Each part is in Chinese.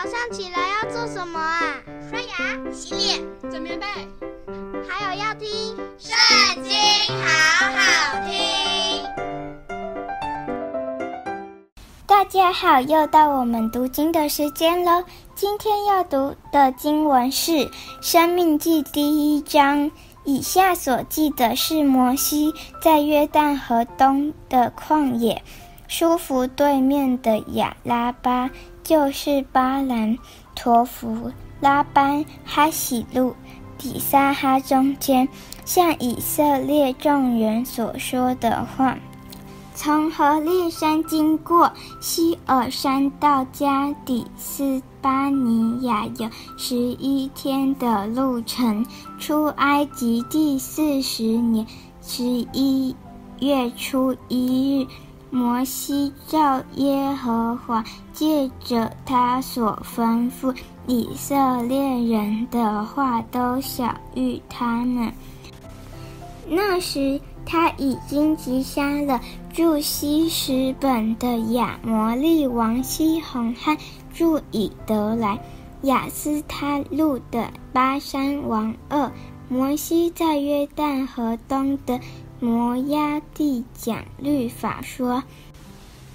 早上起来要做什么啊？刷牙、洗脸、整棉被，还有要听《圣经》，好好听。大家好，又到我们读经的时间了。今天要读的经文是《生命记》第一章。以下所记的是摩西在约旦河东的旷野，舒弗对面的亚拉巴，就是巴兰、陀弗、拉班、哈喜路、底撒哈中间，向以色列众人所说的话。从何烈山经过西尔山到加底斯巴尼亚有十一天的路程。出埃及第四十年十一月初一日，摩西照耶和华借着他所吩咐以色列人的话，都晓谕他们。那时，他已经击杀了住希实本的亚摩利王西宏和住以得来、亚斯他录的巴珊王二。摩西在约旦河东的摩押地讲律法说：“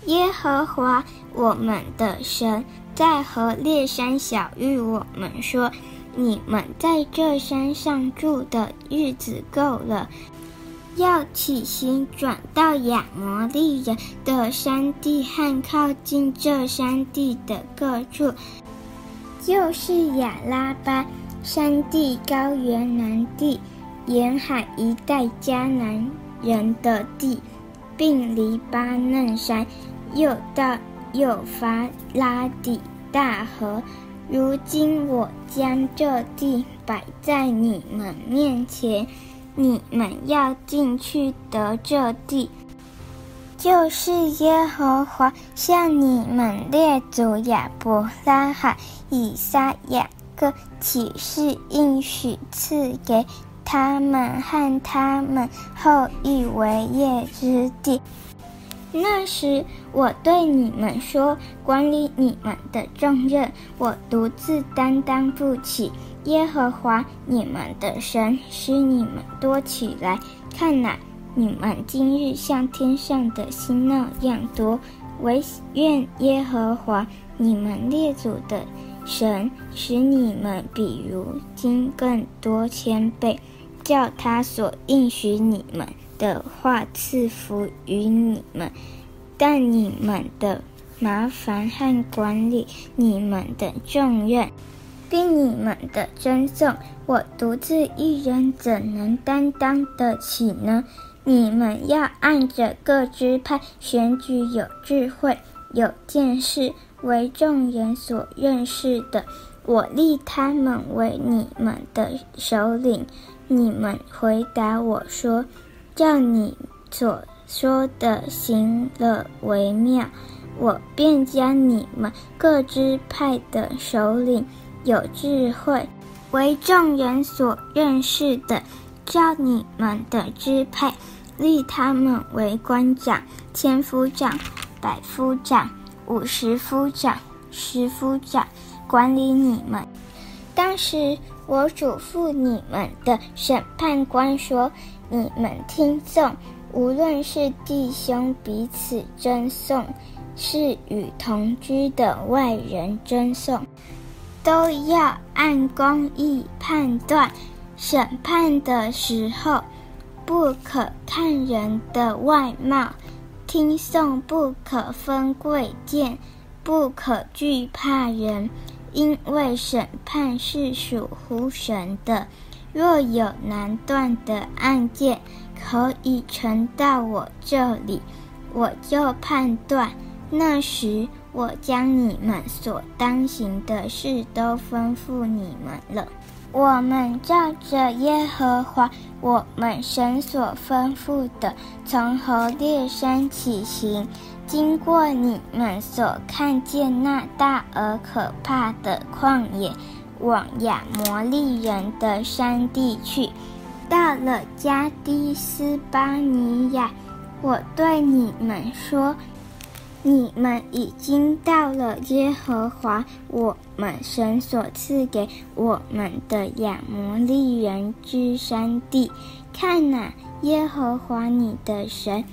耶和华我们的神在和烈山晓諭我们说，你们在这山上住的日子够了。”要起行，转到亚摩利人的山地和靠近这山地的各处，就是亚拉巴山地、高原南地、沿海一带迦南人的地，并黎巴嫩山，又到幼发拉底大河。如今我将这地摆在你们面前。你们要进去得这地，就是耶和华向你们列祖亚伯拉罕、以撒、雅各起誓应许赐给他们和他们后裔为业之地。那时我对你们说，管理你们的重任，我独自担当不起。耶和华你们的神使你们多起来，看哪，你们今日像天上的星那样多。惟愿耶和华你们列祖的神使你们比如今更多千倍，叫他所应许你们的话赐福于你们。但你们的麻烦和管理你们的重任。并你们的尊重，我独自一人怎能担当得起呢？你们要按着各支派选举有智慧、有见识、为众人所认识的，我立他们为你们的首领。你们回答我说：“照你所说的行了为妙。”我便将你们各支派的首领。有智慧，为众人所认识的，照你们的支派，立他们为官长、千夫长、百夫长、五十夫长、十夫长，管理你们。当时我嘱咐你们的审判官说：你们听讼，无论是弟兄彼此争讼，是与同居的外人争讼。都要按公义判断，审判的时候，不可看人的外貌，听讼不可分贵贱，不可惧怕人，因为审判是属乎神的。若有难断的案件，可以呈到我这里，我就判断。那时。我将你们所当行的事都吩咐你们了。我们照着耶和华我们神所吩咐的，从何烈山起行，经过你们所看见那大而可怕的旷野，往亚摩利人的山地去。到了迦底斯巴尼亚，我对你们说。你们已经到了耶和华我们神所赐给我们的亚摩利人之山地。看哪，耶和华你的神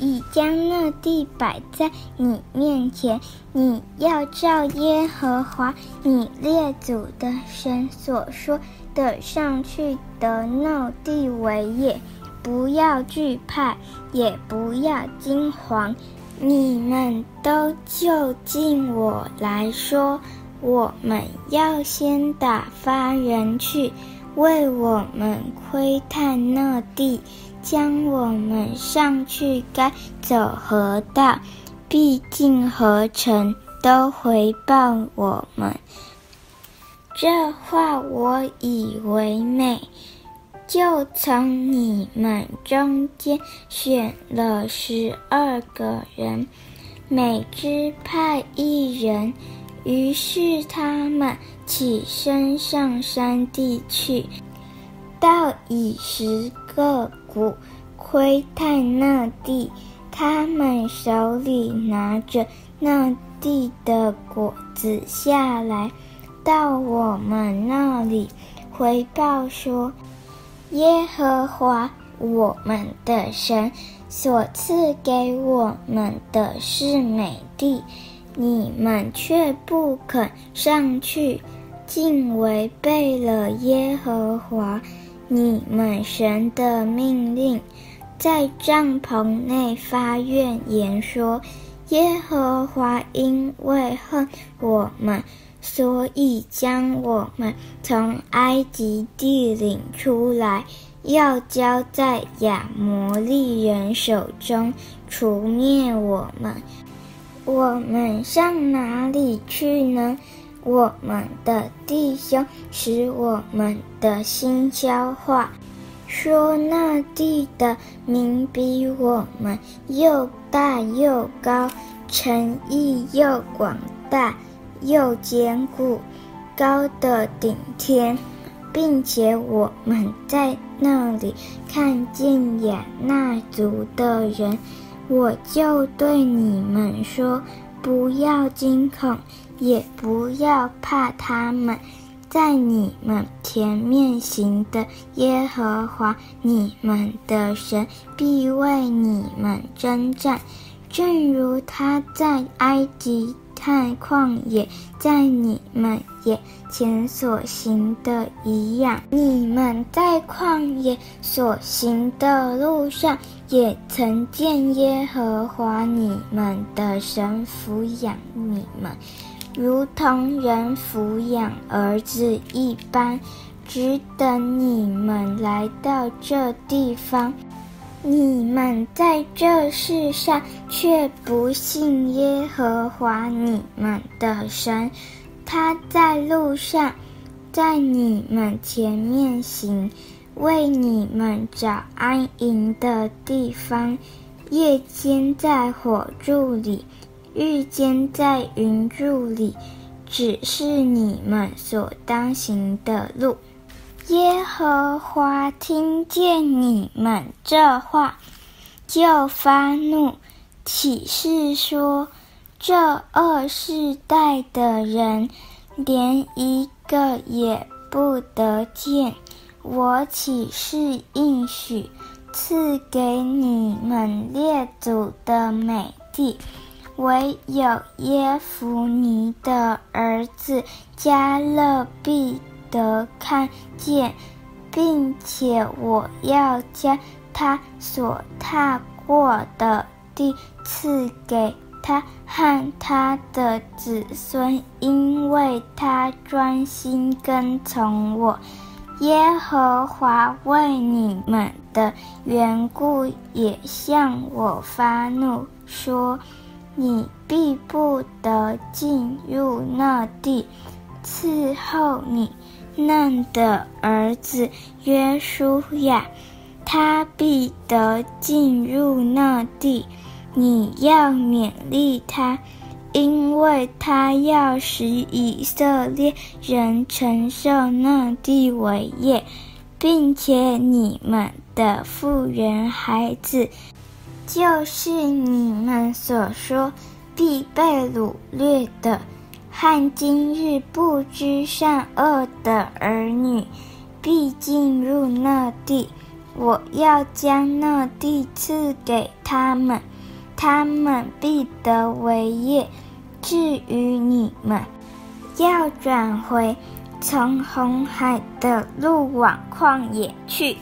已将那地摆在你面前，你要照耶和华你列祖的神所说的上去得那地为业，不要惧怕，也不要惊惶。你们都就近我来说，我们要先打发人去，为我们窥探那地，将我们上去该走何道，必经何城，都回报我们。这话我以为美。就从你们中间选了十二个人，每支派一人。于是他们起身上山地去，到以十个谷窥探那地。他们手里拿着那地的果子下来，到我们那里回报说。耶和华我们的神所赐给我们的是美地，你们却不肯上去，竟违背了耶和华你们神的命令，在帐篷内发怨言说：耶和华因为恨我们。所以将我们从埃及地领出来，要交在亚摩利人手中，除灭我们。我们上哪里去呢？我们的弟兄使我们的心消化，说那地的民比我们又大又高，城邑又广大。又坚固，高的顶天，并且我们在那里看见亚衲族的人，我就对你们说：不要惊恐，也不要怕他们，在你们前面行的耶和华你们的神必为你们征战，正如他在埃及。在旷野，在你们眼前所行的一样，你们在旷野所行的路上，也曾见耶和华你们的神抚养你们，如同人抚养儿子一般，只等你们来到这地方。你们在这世上却不信耶和华你们的神，他在路上，在你们前面行，为你们找安营的地方，夜间在火柱里，日间在云柱里，指示你们所当行的路。耶和华听见你们这话，就发怒，起誓说：“这二世代的人，连一个也不得见。我起誓应许赐给你们列祖的美地，唯有耶孚尼的儿子加勒必。”得看见，并且我要将他所踏过的地赐给他和他的子孙，因为他专心跟从我。耶和华为你们的缘故，也向我发怒，说：你必不得进入那地，伺候你。嫩的儿子约书亚，他必得进入那地。你要勉励他，因为他要使以色列人承受那地为业，并且你们的妇人孩子，就是你们所说必被掳掠的，和今日不知善恶的儿女，必进入那地。我要将那地赐给他们，他们必得为业。至于你们，要转回，从红海的路往旷野去。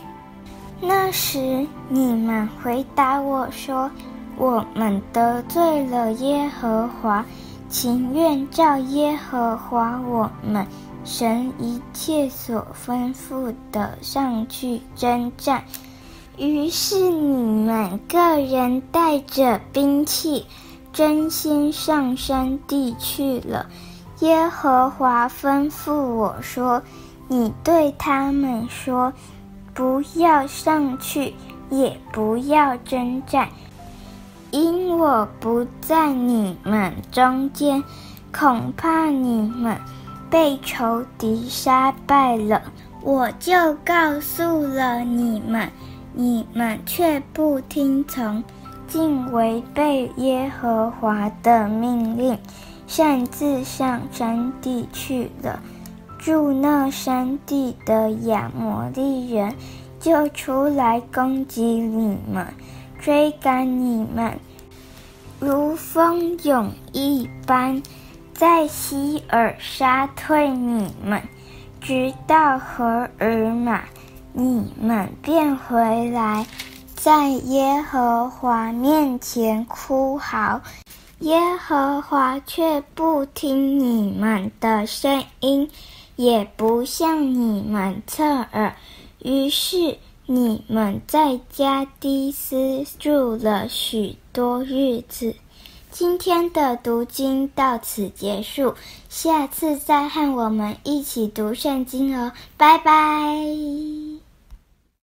那时你们回答我说：“我们得罪了耶和华，情愿照耶和华我们。”神一切所吩咐的上去征战，于是你们个人带着兵器，争先上山地去了。耶和华吩咐我说：“你对他们说，不要上去，也不要征战，因我不在你们中间，恐怕你们。”被仇敌杀败了，我就告诉了你们，你们却不听从，竟违背耶和华的命令，擅自上山地去了。住那山地的亚摩利人就出来攻击你们，追赶你们，如蜂蛹一般。在希珥杀退你们，直到何珥玛，你们便回来，在耶和华面前哭嚎，耶和华却不听你们的声音，也不向你们侧耳，于是你们在家低斯住了许多日子。今天的读经到此结束，下次再和我们一起读圣经哦，拜拜。